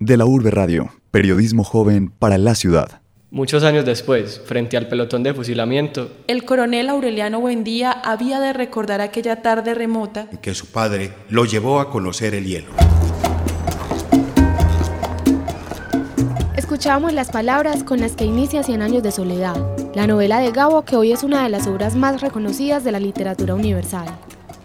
De la Urbe Radio, periodismo joven para la ciudad. Muchos años después, frente al pelotón de fusilamiento, el coronel Aureliano Buendía había de recordar aquella tarde remota en que su padre lo llevó a conocer el hielo. Escuchábamos las palabras con las que inicia Cien años de soledad, la novela de Gabo que hoy es una de las obras más reconocidas de la literatura universal.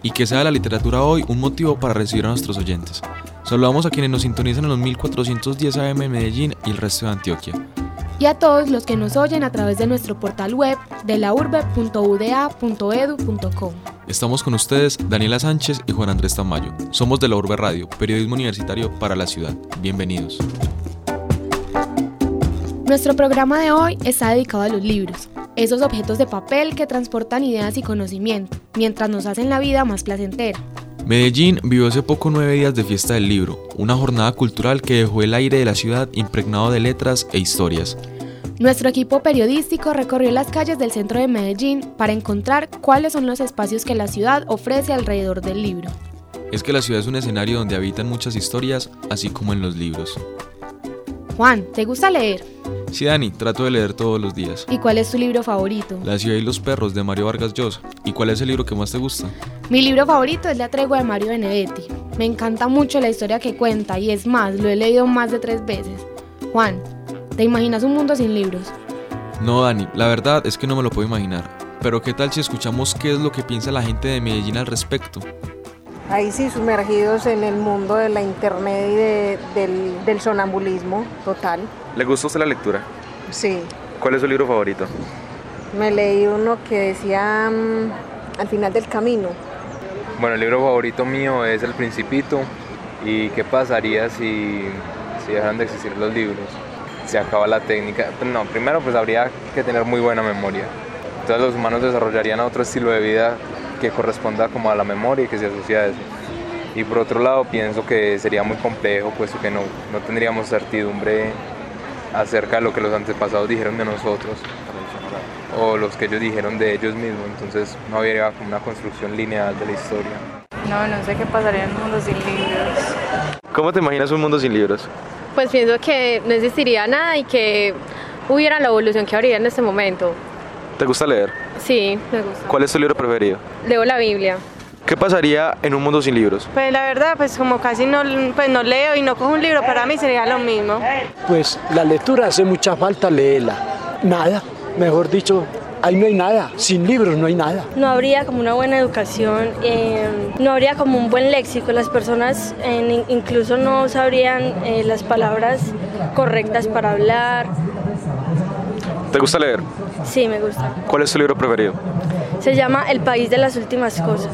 Y que sea la literatura hoy un motivo para recibir a nuestros oyentes. Saludamos a quienes nos sintonizan en los 1410 AM en Medellín y el resto de Antioquia. Y a todos los que nos oyen a través de nuestro portal web de laurbe.uda.edu.co. Estamos con ustedes Daniela Sánchez y Juan Andrés Tamayo. Somos de la Urbe Radio, periodismo universitario para la ciudad. Bienvenidos. Nuestro programa de hoy está dedicado a los libros, esos objetos de papel que transportan ideas y conocimiento, mientras nos hacen la vida más placentera. Medellín vivió hace poco nueve días de fiesta del libro, una jornada cultural que dejó el aire de la ciudad impregnado de letras e historias. Nuestro equipo periodístico recorrió las calles del centro de Medellín para encontrar cuáles son los espacios que la ciudad ofrece alrededor del libro. Es que la ciudad es un escenario donde habitan muchas historias, así como en los libros. Juan, ¿te gusta leer? Sí, Dani, trato de leer todos los días. ¿Y cuál es tu libro favorito? La ciudad y los perros de Mario Vargas Llosa. ¿Y cuál es el libro que más te gusta? Mi libro favorito es La tregua de Mario Benedetti. Me encanta mucho la historia que cuenta y es más, lo he leído más de tres veces. Juan, ¿te imaginas un mundo sin libros? No, Dani, la verdad es que no me lo puedo imaginar. Pero ¿qué tal si escuchamos qué es lo que piensa la gente de Medellín al respecto? Ahí sí sumergidos en el mundo de la internet y del, sonambulismo total. ¿Le gustó usted la lectura? Sí. ¿Cuál es su libro favorito? Me leí uno que decía mm, Al final del camino. Bueno, el libro favorito mío es El Principito y qué pasaría si, si dejaran de existir los libros. Se acaba la técnica. No, primero pues habría que tener muy buena memoria. Entonces los humanos desarrollarían otro estilo de vida que corresponda como a la memoria y que se asocia a eso. Y por otro lado pienso que sería muy complejo, puesto que no, no tendríamos certidumbre acerca de lo que los antepasados dijeron de nosotros o los que ellos dijeron de ellos mismos, entonces no habría como una construcción lineal de la historia. No, no sé qué pasaría en un mundo sin libros. ¿Cómo te imaginas un mundo sin libros? Pues pienso que no existiría nada y que hubiera la evolución que habría en este momento. ¿Te gusta leer? Sí, me gusta. ¿Cuál es tu libro preferido? Leo la Biblia. ¿Qué pasaría en un mundo sin libros? Pues la verdad, pues como casi no, pues no leo y no cojo un libro, para mí sería lo mismo. Pues la lectura hace mucha falta leerla. Nada, mejor dicho, ahí no hay nada, sin libros no hay nada. No habría como una buena educación, eh, no habría como un buen léxico, las personas incluso no sabrían eh, las palabras correctas para hablar. ¿Te gusta leer? Sí, me gusta. ¿Cuál es tu libro preferido? Se llama El país de las últimas cosas.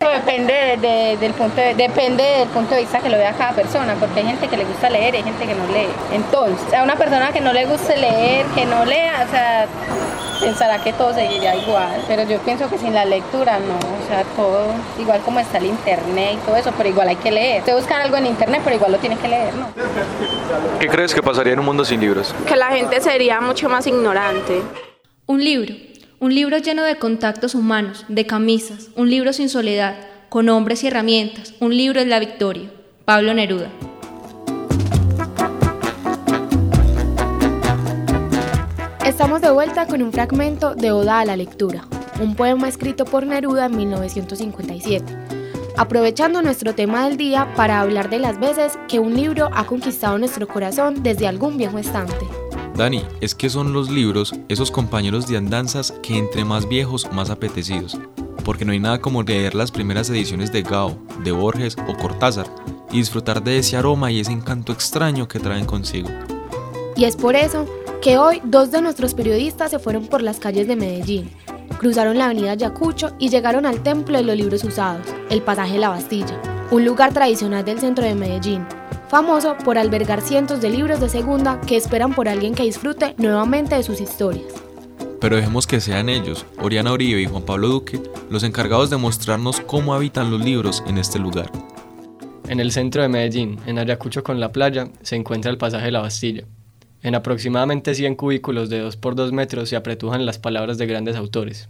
Depende, del punto de, depende del punto de vista que lo vea cada persona, porque hay gente que le gusta leer y hay gente que no lee. Entonces, a una persona que no le guste leer, que no lea, o sea, pensará que todo seguiría igual, pero yo pienso que sin la lectura no, o sea, todo, igual como está el internet y todo eso, pero igual hay que leer. Te buscan algo en internet, pero igual lo tienes que leer, ¿no? ¿Qué crees que pasaría en un mundo sin libros? Que la gente sería mucho más ignorante. Un libro, un libro lleno de contactos humanos, de camisas, un libro sin soledad, con hombres y herramientas, un libro es la victoria. Pablo Neruda. Estamos de vuelta con un fragmento de Oda a la lectura, un poema escrito por Neruda en 1957, aprovechando nuestro tema del día para hablar de las veces que un libro ha conquistado nuestro corazón desde algún viejo estante. Dani, es que son los libros esos compañeros de andanzas que entre más viejos más apetecidos, porque no hay nada como leer las primeras ediciones de Gao, de Borges o Cortázar y disfrutar de ese aroma y ese encanto extraño que traen consigo. Y es por eso que hoy dos de nuestros periodistas se fueron por las calles de Medellín, cruzaron la avenida Yacucho y llegaron al Templo de los Libros Usados, el pasaje La Bastilla, un lugar tradicional del centro de Medellín, famoso por albergar cientos de libros de segunda que esperan por alguien que disfrute nuevamente de sus historias. Pero dejemos que sean ellos, Oriana Uribe y Juan Pablo Duque, los encargados de mostrarnos cómo habitan los libros en este lugar. En el centro de Medellín, en Ayacucho con la playa, se encuentra el pasaje La Bastilla, en aproximadamente 100 cubículos de 2 por 2 metros se apretujan las palabras de grandes autores,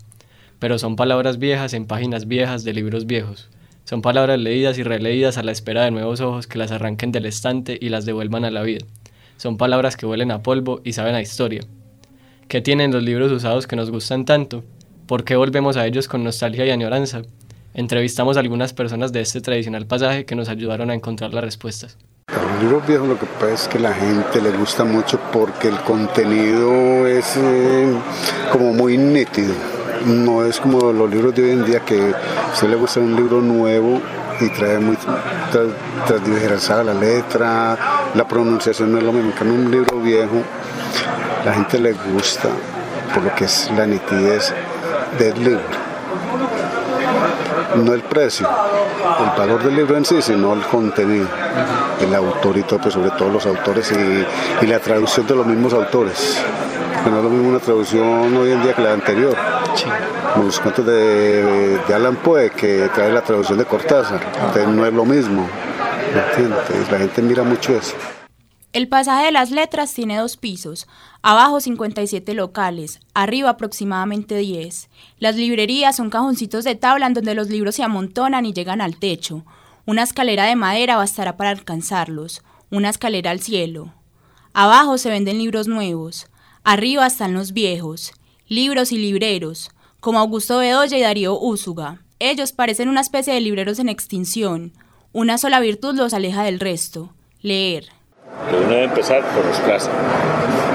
pero son palabras viejas en páginas viejas de libros viejos, Son palabras leídas y releídas a la espera de nuevos ojos que las arranquen del estante y las devuelvan a la vida. Son palabras que huelen a polvo y saben a historia. ¿Qué tienen los libros usados que nos gustan tanto? ¿Por qué volvemos a ellos con nostalgia y añoranza? Entrevistamos a algunas personas de este tradicional pasaje que nos ayudaron a encontrar las respuestas. Los libros viejos lo que pasa es que la gente le gusta mucho porque el contenido es eh, como muy nítido. No es como los libros de hoy en día que a usted le gusta un libro nuevo y trae muy transdiversada la letra, la pronunciación no es lo mismo. que un libro viejo, la gente le gusta por lo que es la nitidez del libro no el precio, el valor del libro en sí, sino el contenido, el autor y todo, pues sobre todo los autores y, la traducción de los mismos autores. Que no es lo mismo una traducción hoy en día que la anterior. Como los cuentos de, Alan Poe, que trae la traducción de Cortázar. Entonces no es lo mismo. la gente mira mucho eso. El pasaje de las letras tiene dos pisos, abajo 57 locales, arriba aproximadamente 10. Las librerías son cajoncitos de tabla en donde los libros se amontonan y llegan al techo. Una escalera de madera bastará para alcanzarlos, una escalera al cielo. Abajo se venden libros nuevos, arriba están los viejos, libros y libreros, como Augusto Bedoya y Darío Úsuga. Ellos parecen una especie de libreros en extinción. Una sola virtud los aleja del resto, leer uno debe empezar por los clásicos.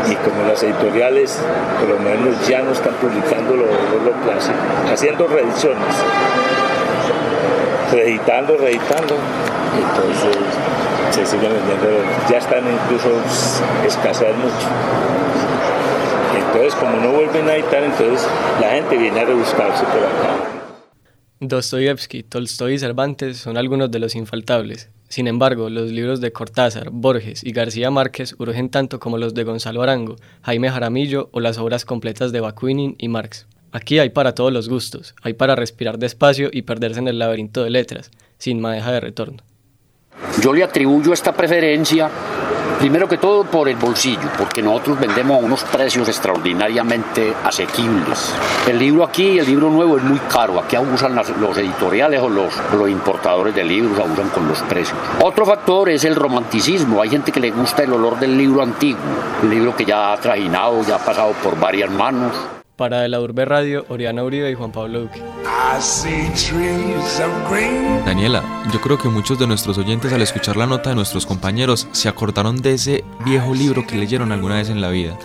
Y como las editoriales, por lo menos ya no están publicando lo, lo clásico, haciendo reediciones, reeditando, reeditando, entonces se siguen vendiendo, ya están incluso escaseando mucho. Entonces, como no vuelven a editar, entonces la gente viene a rebuscarse por acá. Dostoyevsky, Tolstoy y Cervantes son algunos de los infaltables. Sin embargo, los libros de Cortázar, Borges y García Márquez urgen tanto como los de Gonzalo Arango, Jaime Jaramillo o las obras completas de Bakunin y Marx. Aquí hay para todos los gustos, hay para respirar despacio y perderse en el laberinto de letras, sin madeja de retorno. Yo le atribuyo esta preferencia Primero que todo por el bolsillo, porque nosotros vendemos a unos precios extraordinariamente asequibles. El libro aquí, el libro nuevo es muy caro. Aquí abusan los editoriales o los, los importadores de libros, abusan con los precios. Otro factor es el romanticismo. Hay gente que le gusta el olor del libro antiguo, un libro que ya ha trajinado, ya ha pasado por varias manos. Para de la Urbe Radio, Oriana Uribe y Juan Pablo Duque. Daniela, yo creo que muchos de nuestros oyentes al escuchar la nota de nuestros compañeros se acordaron de ese viejo libro que leyeron alguna vez en la vida.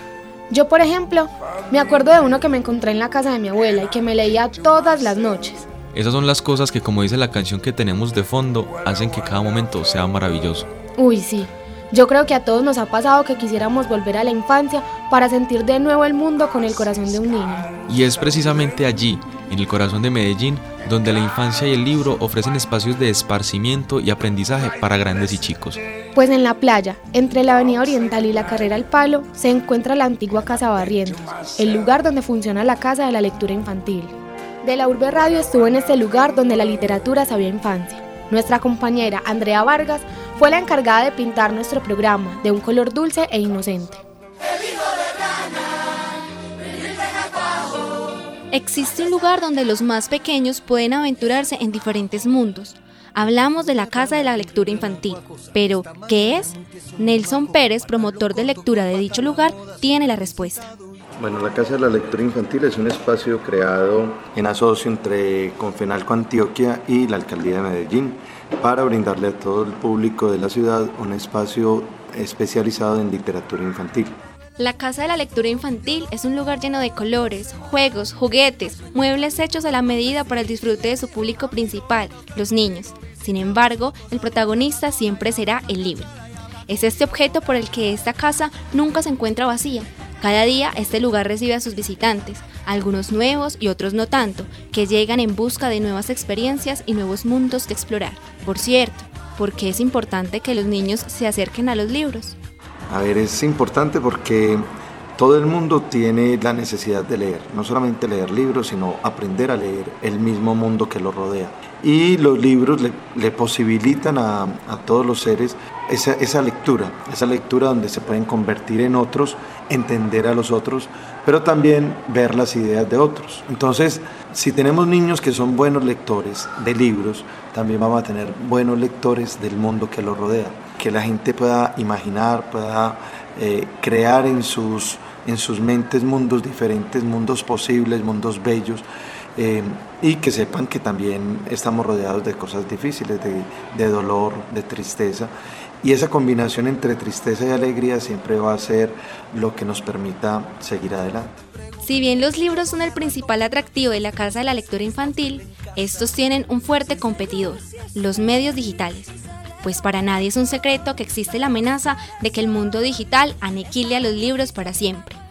Yo, por ejemplo, me acuerdo de uno que me encontré en la casa de mi abuela y que me leía todas las noches. Esas son las cosas que, como dice la canción que tenemos de fondo, hacen que cada momento sea maravilloso. Uy, sí. Yo creo que a todos nos ha pasado que quisiéramos volver a la infancia para sentir de nuevo el mundo con el corazón de un niño. Y es precisamente allí, en el corazón de Medellín, donde la infancia y el libro ofrecen espacios de esparcimiento y aprendizaje para grandes y chicos. Pues en la playa, entre la Avenida Oriental y la Carrera al Palo, se encuentra la antigua Casa Barrientos, el lugar donde funciona la Casa de la Lectura Infantil. De la Urbe Radio estuvo en este lugar donde la literatura sabía infancia. Nuestra compañera Andrea Vargas fue la encargada de pintar nuestro programa de un color dulce e inocente. Existe un lugar donde los más pequeños pueden aventurarse en diferentes mundos. Hablamos de la Casa de la Lectura Infantil. Pero, ¿qué es? Nelson Pérez, promotor de lectura de dicho lugar, tiene la respuesta. Bueno, la Casa de la Lectura Infantil es un espacio creado en asocio entre Confenalco Antioquia y la Alcaldía de Medellín para brindarle a todo el público de la ciudad un espacio especializado en literatura infantil. La Casa de la Lectura Infantil es un lugar lleno de colores, juegos, juguetes, muebles hechos a la medida para el disfrute de su público principal, los niños. Sin embargo, el protagonista siempre será el libro. Es este objeto por el que esta casa nunca se encuentra vacía. Cada día este lugar recibe a sus visitantes, algunos nuevos y otros no tanto, que llegan en busca de nuevas experiencias y nuevos mundos que explorar. Por cierto, ¿por qué es importante que los niños se acerquen a los libros? A ver, es importante porque todo el mundo tiene la necesidad de leer, no solamente leer libros, sino aprender a leer el mismo mundo que lo rodea. Y los libros le, posibilitan a, a todos los seres esa, esa, lectura, esa lectura donde se pueden convertir en otros, entender a los otros, pero también ver las ideas de otros. Entonces, si tenemos niños que son buenos lectores de libros, también vamos a tener buenos lectores del mundo que los rodea, que la gente pueda imaginar, pueda eh, crear en sus, en sus mentes mundos diferentes, mundos posibles, mundos bellos. Eh, y que sepan que también estamos rodeados de cosas difíciles, de, de dolor, de tristeza, y esa combinación entre tristeza y alegría siempre va a ser lo que nos permita seguir adelante. Si bien los libros son el principal atractivo de la Casa de la Lectura Infantil, estos tienen un fuerte competidor, los medios digitales. Pues para nadie es un secreto que existe la amenaza de que el mundo digital aniquile a los libros para siempre.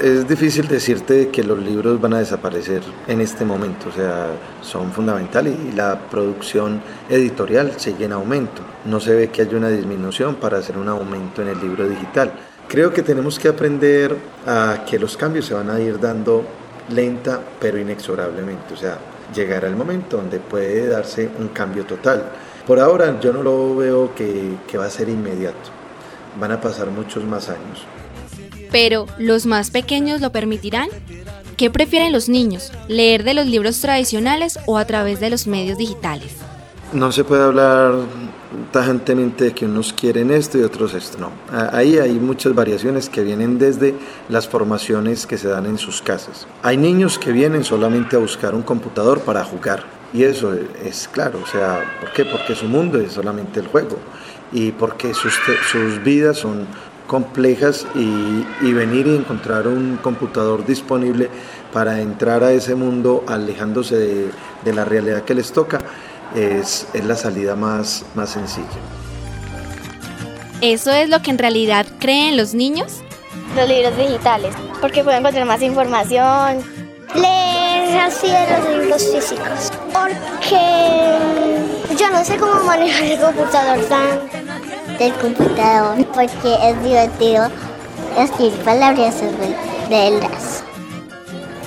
Es difícil decirte que los libros van a desaparecer en este momento, o sea, son fundamentales y la producción editorial sigue en aumento. No se ve que haya una disminución para hacer un aumento en el libro digital. Creo que tenemos que aprender a que los cambios se van a ir dando lenta pero inexorablemente, o sea, llegará el momento donde puede darse un cambio total. Por ahora yo no lo veo que, que va a ser inmediato, van a pasar muchos más años. Pero, ¿los más pequeños lo permitirán? ¿Qué prefieren los niños? ¿Leer de los libros tradicionales o a través de los medios digitales? No se puede hablar tajantemente de que unos quieren esto y otros esto, no. Ahí hay muchas variaciones que vienen desde las formaciones que se dan en sus casas. Hay niños que vienen solamente a buscar un computador para jugar y eso es claro, o sea, ¿por qué? Porque su mundo es solamente el juego y porque sus, sus vidas son complejas y, venir y encontrar un computador disponible para entrar a ese mundo alejándose de, la realidad que les toca es, es, la salida más, más sencilla. ¿Eso es lo que en realidad creen los niños? Los libros digitales, porque pueden encontrar más información. Leer así de los libros físicos, porque yo no sé cómo manejar el computador tan del computador porque es divertido escribir palabras las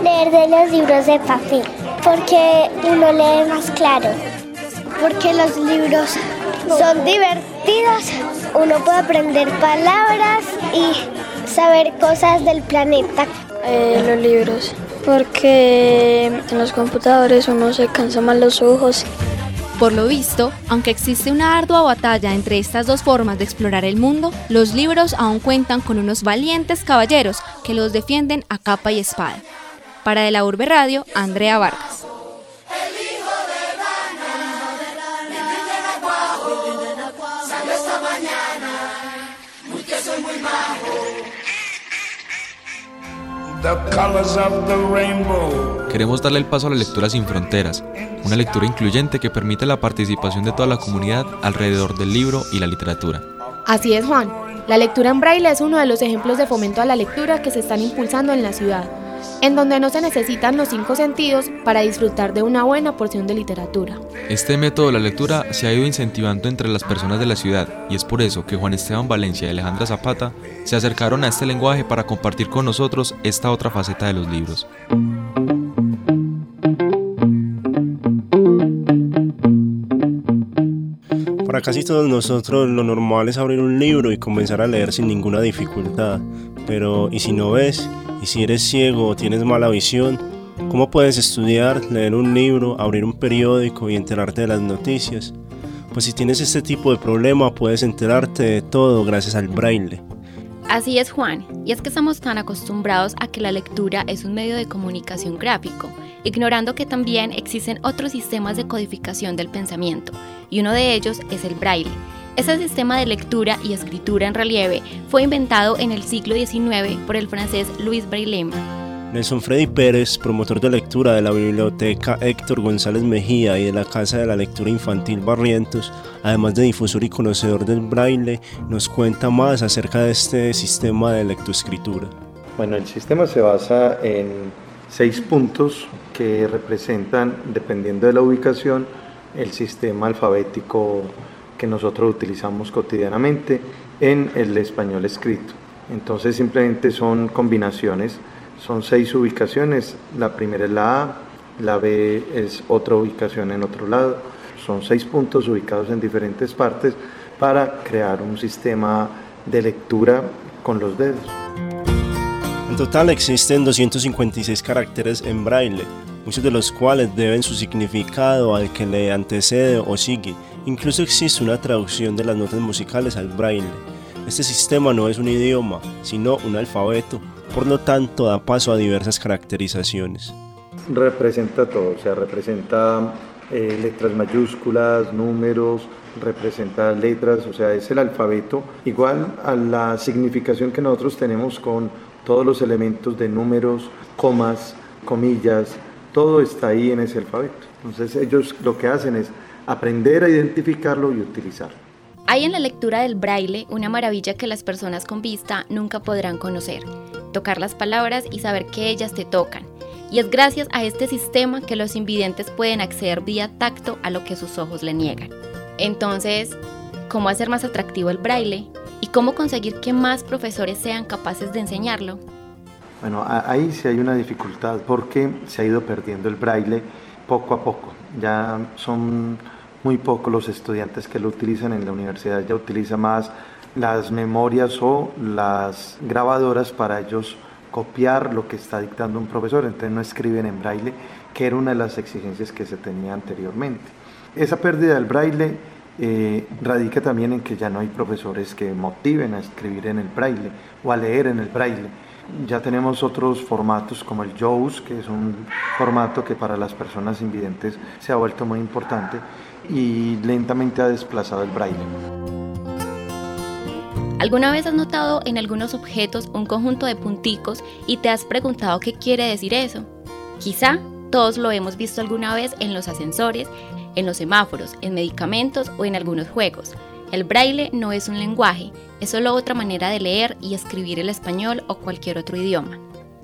Leer de los libros de papel porque uno lee más claro. Porque los libros son divertidos, uno puede aprender palabras y saber cosas del planeta. Eh, los libros, porque en los computadores uno se cansa más los ojos por lo visto, aunque existe una ardua batalla entre estas dos formas de explorar el mundo, los libros aún cuentan con unos valientes caballeros que los defienden a capa y espada. Para De la Urbe Radio, Andrea Vargas. Queremos darle el paso a la lectura sin fronteras, una lectura incluyente que permite la participación de toda la comunidad alrededor del libro y la literatura. Así es, Juan. La lectura en braille es uno de los ejemplos de fomento a la lectura que se están impulsando en la ciudad en donde no se necesitan los cinco sentidos para disfrutar de una buena porción de literatura. Este método de la lectura se ha ido incentivando entre las personas de la ciudad y es por eso que Juan Esteban Valencia y Alejandra Zapata se acercaron a este lenguaje para compartir con nosotros esta otra faceta de los libros. Para casi todos nosotros lo normal es abrir un libro y comenzar a leer sin ninguna dificultad, pero ¿y si no ves? Y si eres ciego o tienes mala visión, ¿cómo puedes estudiar, leer un libro, abrir un periódico y enterarte de las noticias? Pues si tienes este tipo de problema puedes enterarte de todo gracias al braille. Así es Juan, y es que estamos tan acostumbrados a que la lectura es un medio de comunicación gráfico, ignorando que también existen otros sistemas de codificación del pensamiento, y uno de ellos es el braille, ese sistema de lectura y escritura en relieve fue inventado en el siglo XIX por el francés Louis Braille. Nelson Freddy Pérez, promotor de lectura de la Biblioteca Héctor González Mejía y de la Casa de la Lectura Infantil Barrientos, además de difusor y conocedor del braille, nos cuenta más acerca de este sistema de lectoescritura. Bueno, el sistema se basa en seis puntos que representan, dependiendo de la ubicación, el sistema alfabético que nosotros utilizamos cotidianamente en el español escrito. Entonces simplemente son combinaciones, son seis ubicaciones, la primera es la A, la B es otra ubicación en otro lado, son seis puntos ubicados en diferentes partes, para crear un sistema de lectura con los dedos. En total existen 256 caracteres en braille, muchos de los cuales deben su significado al que le antecede o sigue. Incluso existe una traducción de las notas musicales al braille. Este sistema no es un idioma, sino un alfabeto, por lo tanto da paso a diversas caracterizaciones. Representa todo, o sea, representa eh, letras mayúsculas, números, representa letras, o sea, es el alfabeto igual a la significación que nosotros tenemos con todos los elementos de números, comas, comillas, todo está ahí en ese alfabeto. Entonces ellos lo que hacen es aprender a identificarlo y utilizarlo. Hay en la lectura del braille una maravilla que las personas con vista nunca podrán conocer, tocar las palabras y saber que ellas te tocan. Y es gracias a este sistema que los invidentes pueden acceder vía tacto a lo que sus ojos le niegan. Entonces, ¿cómo hacer más atractivo el braille? ¿Y cómo conseguir que más profesores sean capaces de enseñarlo? Bueno, ahí sí hay una dificultad porque se ha ido perdiendo el braille poco a poco. Ya son muy pocos los estudiantes que lo utilizan en la universidad, ya utiliza más las memorias o las grabadoras para ellos copiar lo que está dictando un profesor, entonces no escriben en braille, que era una de las exigencias que se tenía anteriormente. Esa pérdida del braille eh, radica también en que ya no hay profesores que motiven a escribir en el braille o a leer en el braille ya tenemos otros formatos como el JAWS, que es un formato que para las personas invidentes se ha vuelto muy importante y lentamente ha desplazado el braille. ¿Alguna vez has notado en algunos objetos un conjunto de punticos y te has preguntado qué quiere decir eso? Quizá todos lo hemos visto alguna vez en los ascensores, en los semáforos, en medicamentos o en algunos juegos. El braille no es un lenguaje, es solo otra manera de leer y escribir el español o cualquier otro idioma.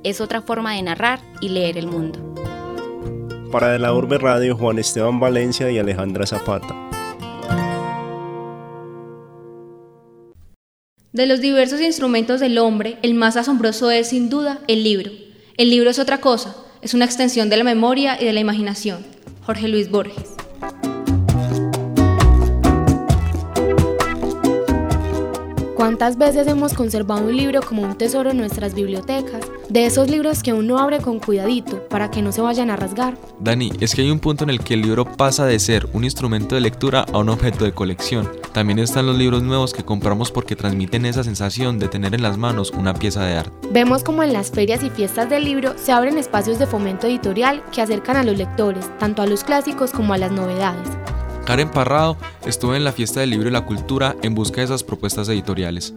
Es otra forma de narrar y leer el mundo. Para de la Urbe Radio, Juan Esteban Valencia y Alejandra Zapata. De los diversos instrumentos del hombre, el más asombroso es sin duda el libro. El libro es otra cosa, es una extensión de la memoria y de la imaginación. Jorge Luis Borges. ¿Cuántas veces hemos conservado un libro como un tesoro en nuestras bibliotecas? De esos libros que uno abre con cuidadito para que no se vayan a rasgar. Dani, es que hay un punto en el que el libro pasa de ser un instrumento de lectura a un objeto de colección. También están los libros nuevos que compramos porque transmiten esa sensación de tener en las manos una pieza de arte. Vemos como en las ferias y fiestas del libro se abren espacios de fomento editorial que acercan a los lectores, tanto a los clásicos como a las novedades. Karen Parrado estuvo en la Fiesta del Libro y la Cultura en busca de esas propuestas editoriales.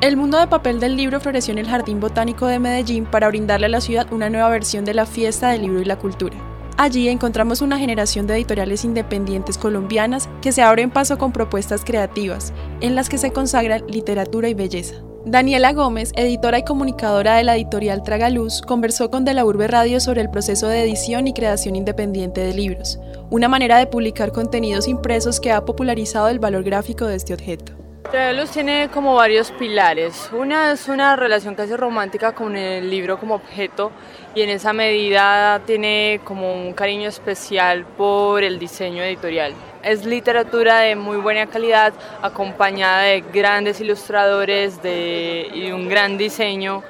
El mundo de papel del libro floreció en el Jardín Botánico de Medellín para brindarle a la ciudad una nueva versión de la Fiesta del Libro y la Cultura. Allí encontramos una generación de editoriales independientes colombianas que se abren paso con propuestas creativas, en las que se consagran literatura y belleza. Daniela Gómez, editora y comunicadora de la editorial Tragaluz, conversó con De la Urbe Radio sobre el proceso de edición y creación independiente de libros, una manera de publicar contenidos impresos que ha popularizado el valor gráfico de este objeto. Tragaluz tiene como varios pilares. Una es una relación casi romántica con el libro como objeto y en esa medida tiene como un cariño especial por el diseño editorial. Es literatura de muy buena calidad, acompañada de grandes ilustradores de, y un gran diseño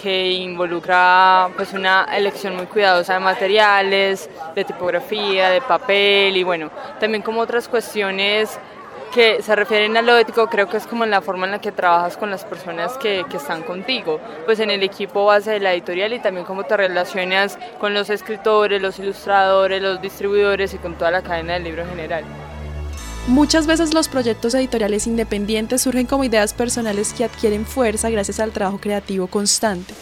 que involucra pues una elección muy cuidadosa de materiales, de tipografía, de papel y bueno, también como otras cuestiones que se refieren a lo ético, creo que es como la forma en la que trabajas con las personas que, que, están contigo, pues en el equipo base de la editorial y también cómo te relacionas con los escritores, los ilustradores, los distribuidores y con toda la cadena del libro en general. Muchas veces los proyectos editoriales independientes surgen como ideas personales que adquieren fuerza gracias al trabajo creativo constante.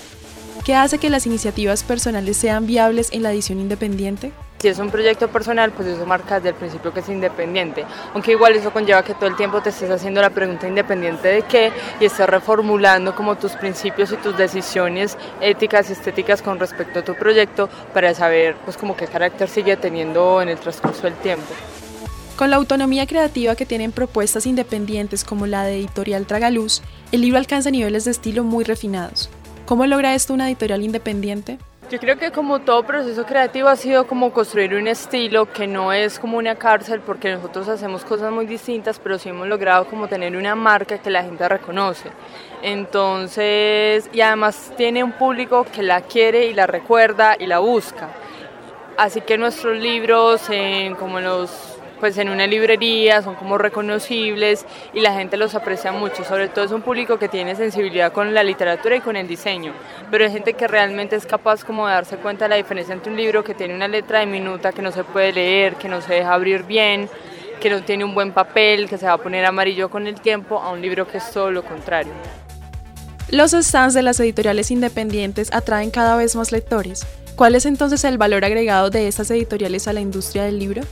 ¿Qué hace que las iniciativas personales sean viables en la edición independiente? Si es un proyecto personal, pues eso marca desde el principio que es independiente, aunque igual eso conlleva que todo el tiempo te estés haciendo la pregunta independiente de qué y estés reformulando como tus principios y tus decisiones éticas y estéticas con respecto a tu proyecto para saber pues como qué carácter sigue teniendo en el transcurso del tiempo. Con la autonomía creativa que tienen propuestas independientes como la de Editorial Tragaluz, el libro alcanza niveles de estilo muy refinados. ¿Cómo logra esto una editorial independiente? Yo creo que como todo proceso creativo ha sido como construir un estilo que no es como una cárcel porque nosotros hacemos cosas muy distintas, pero sí hemos logrado como tener una marca que la gente reconoce. Entonces, y además tiene un público que la quiere y la recuerda y la busca. Así que nuestros libros, en, como los pues en una librería, son como reconocibles y la gente los aprecia mucho, sobre todo es un público que tiene sensibilidad con la literatura y con el diseño, pero hay gente que realmente es capaz como de darse cuenta de la diferencia entre un libro que tiene una letra diminuta que no se puede leer, que no se deja abrir bien, que no tiene un buen papel, que se va a poner amarillo con el tiempo, a un libro que es todo lo contrario. Los stands de las editoriales independientes atraen cada vez más lectores. ¿Cuál es entonces el valor agregado de estas editoriales a la industria del libro?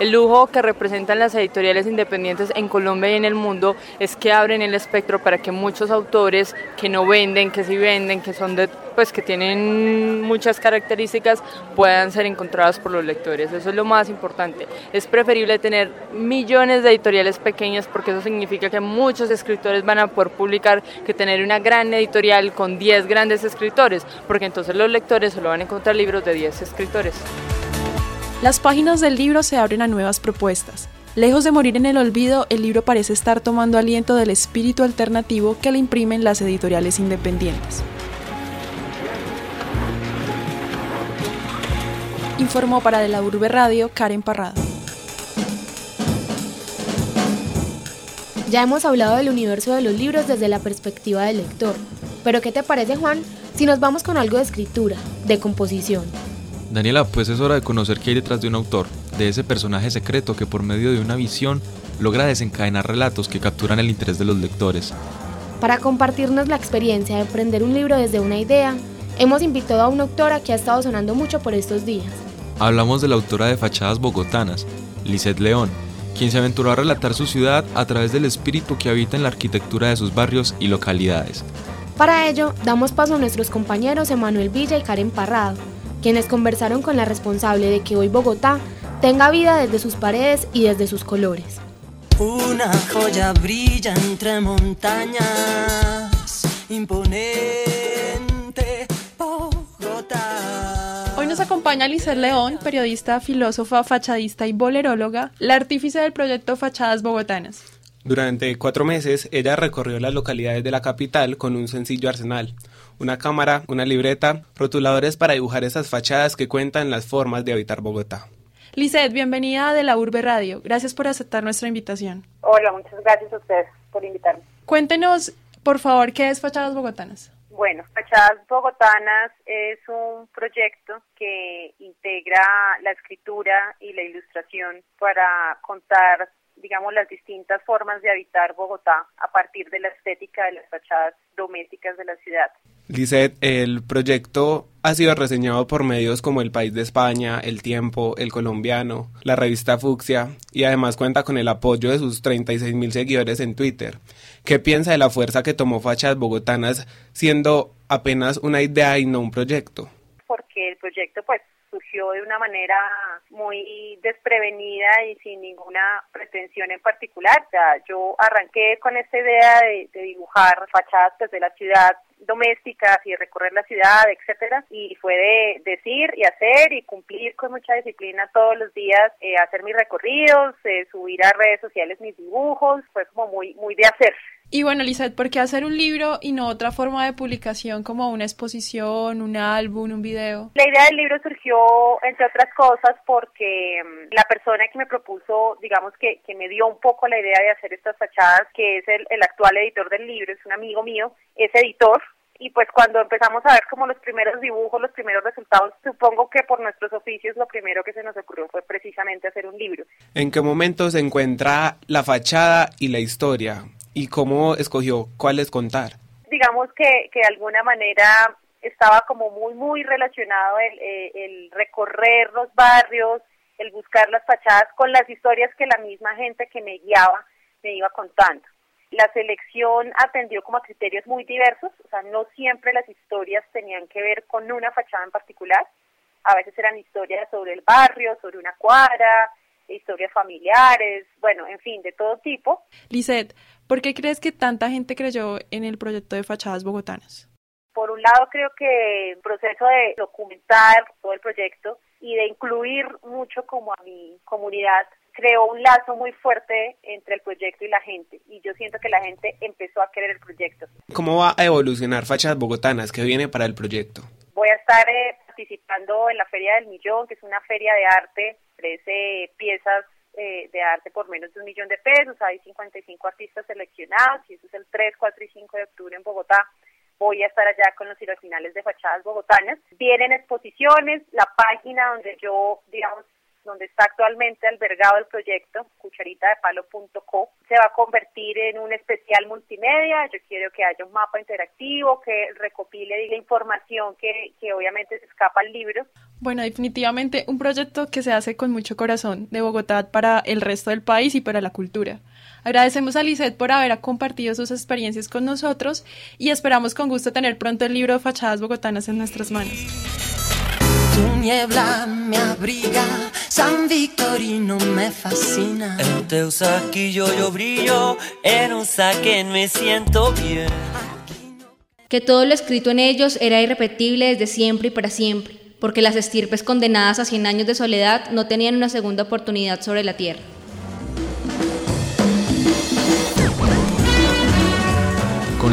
El lujo que representan las editoriales independientes en Colombia y en el mundo es que abren el espectro para que muchos autores que no venden, que sí venden, que son de, pues que tienen muchas características, puedan ser encontrados por los lectores. Eso es lo más importante. Es preferible tener millones de editoriales pequeñas porque eso significa que muchos escritores van a poder publicar que tener una gran editorial con 10 grandes escritores, porque entonces los lectores solo van a encontrar libros de 10 escritores. Las páginas del libro se abren a nuevas propuestas. Lejos de morir en el olvido, el libro parece estar tomando aliento del espíritu alternativo que le imprimen las editoriales independientes. Informó para De la Urbe Radio Karen Parrado. Ya hemos hablado del universo de los libros desde la perspectiva del lector, pero ¿qué te parece Juan si nos vamos con algo de escritura, de composición? Daniela, pues es hora de conocer qué hay detrás de un autor, de ese personaje secreto que por medio de una visión logra desencadenar relatos que capturan el interés de los lectores. Para compartirnos la experiencia de emprender un libro desde una idea, hemos invitado a una autora que ha estado sonando mucho por estos días. Hablamos de la autora de Fachadas Bogotanas, Lisette León, quien se aventuró a relatar su ciudad a través del espíritu que habita en la arquitectura de sus barrios y localidades. Para ello, damos paso a nuestros compañeros Emanuel Villa y Karen Parrado, quienes conversaron con la responsable de que hoy Bogotá tenga vida desde sus paredes y desde sus colores. Una joya brilla entre montañas, imponente Bogotá. Hoy nos acompaña Lizel León, periodista, filósofa, fachadista y boleróloga, la artífice del proyecto Fachadas Bogotanas. Durante cuatro meses, ella recorrió las localidades de la capital con un sencillo arsenal, una cámara, una libreta, rotuladores para dibujar esas fachadas que cuentan las formas de habitar Bogotá. Lizeth, bienvenida de la Urbe Radio. Gracias por aceptar nuestra invitación. Hola, muchas gracias a ustedes por invitarme. Cuéntenos, por favor, ¿qué es Fachadas Bogotanas? Bueno, Fachadas Bogotanas es un proyecto que integra la escritura y la ilustración para contar digamos, las distintas formas de habitar Bogotá a partir de la estética de las fachadas domésticas de la ciudad. Lizeth, el proyecto ha sido reseñado por medios como El País de España, El Tiempo, El Colombiano, la revista Fucsia y además cuenta con el apoyo de sus 36 mil seguidores en Twitter. ¿Qué piensa de la fuerza que tomó Fachas Bogotanas siendo apenas una idea y no un proyecto? Porque el proyecto pues surgió de una manera muy desprevenida y sin ninguna pretensión en particular. O sea, yo arranqué con esta idea de, de dibujar fachadas desde la ciudad domésticas y recorrer la ciudad, etcétera, y fue de decir y hacer y cumplir con mucha disciplina todos los días, eh, hacer mis recorridos, eh, subir a redes sociales mis dibujos, fue como muy, muy de hacer. Y bueno, Lizeth, ¿por qué hacer un libro y no otra forma de publicación como una exposición, un álbum, un video? La idea del libro surgió, entre otras cosas, porque mm, la persona que me propuso, digamos que, que me dio un poco la idea de hacer estas fachadas, que es el, el actual editor del libro, es un amigo mío, es editor, y pues cuando empezamos a ver como los primeros dibujos, los primeros resultados, supongo que por nuestros oficios lo primero que se nos ocurrió fue precisamente hacer un libro. ¿En qué momento se encuentra la fachada y la historia? ¿Y cómo escogió cuáles contar? Digamos que, que de alguna manera estaba como muy, muy relacionado el, eh, el recorrer los barrios, el buscar las fachadas con las historias que la misma gente que me guiaba me iba contando. La selección atendió como a criterios muy diversos, o sea, no siempre las historias tenían que ver con una fachada en particular, a veces eran historias sobre el barrio, sobre una cuadra, historias familiares, bueno, en fin, de todo tipo. Lisette, ¿por qué crees que tanta gente creyó en el proyecto de fachadas bogotanas? Por un lado creo que el proceso de documentar todo el proyecto y de incluir mucho como a mi comunidad creó un lazo muy fuerte entre el proyecto y la gente y yo siento que la gente empezó a querer el proyecto. ¿Cómo va a evolucionar Fachas Bogotanas? ¿Qué viene para el proyecto? Voy a estar eh, participando en la Feria del Millón, que es una feria de arte, 13 piezas eh, de arte por menos de un millón de pesos, hay 55 artistas seleccionados y eso es el 3, 4 y 5 de octubre en Bogotá voy a estar allá con los finales de fachadas bogotanas. Vienen exposiciones, la página donde yo, digamos, donde está actualmente albergado el proyecto, cucharitadepalo.co, se va a convertir en un especial multimedia. Yo quiero que haya un mapa interactivo que recopile la información que, que obviamente se escapa al libro. Bueno, definitivamente un proyecto que se hace con mucho corazón de Bogotá para el resto del país y para la cultura. Agradecemos a Lisette por haber compartido sus experiencias con nosotros y esperamos con gusto tener pronto el libro Fachadas Bogotanas en nuestras manos. Tu niebla me abriga, San Victorino me fascina. En teu saquillo yo brillo, en un saquen me siento bien. Que todo lo escrito en ellos era irrepetible desde siempre y para siempre, porque las estirpes condenadas a 100 años de soledad no tenían una segunda oportunidad sobre la tierra.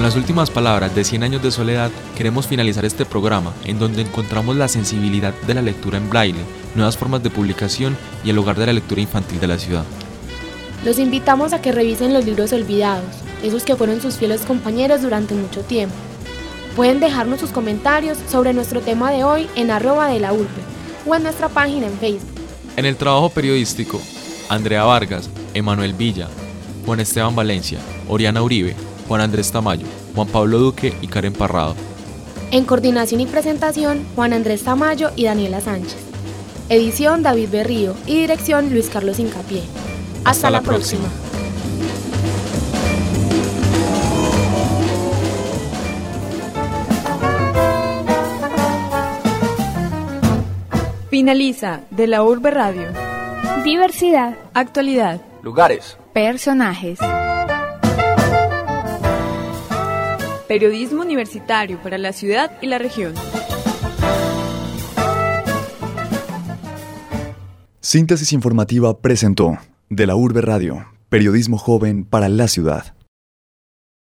Las últimas palabras de 100 años de soledad, queremos finalizar este programa en donde encontramos la sensibilidad de la lectura en braille, nuevas formas de publicación y el hogar de la lectura infantil de la ciudad. Los invitamos a que revisen los libros olvidados, esos que fueron sus fieles compañeros durante mucho tiempo. Pueden dejarnos sus comentarios sobre nuestro tema de hoy en arroba de la urbe o en nuestra página en Facebook. En el trabajo periodístico, Andrea Vargas, Emanuel Villa, Juan Esteban Valencia, Oriana Uribe, Juan Andrés Tamayo, Juan Pablo Duque y Karen Parrado. En coordinación y presentación, Juan Andrés Tamayo y Daniela Sánchez. Edición David Berrío y dirección Luis Carlos Incapié. Hasta, la, próxima. Finaliza de la Urbe Radio. Diversidad. Actualidad. Lugares. Personajes. Periodismo universitario para la ciudad y la región. Síntesis informativa presentó de la Urbe Radio, periodismo joven para la ciudad.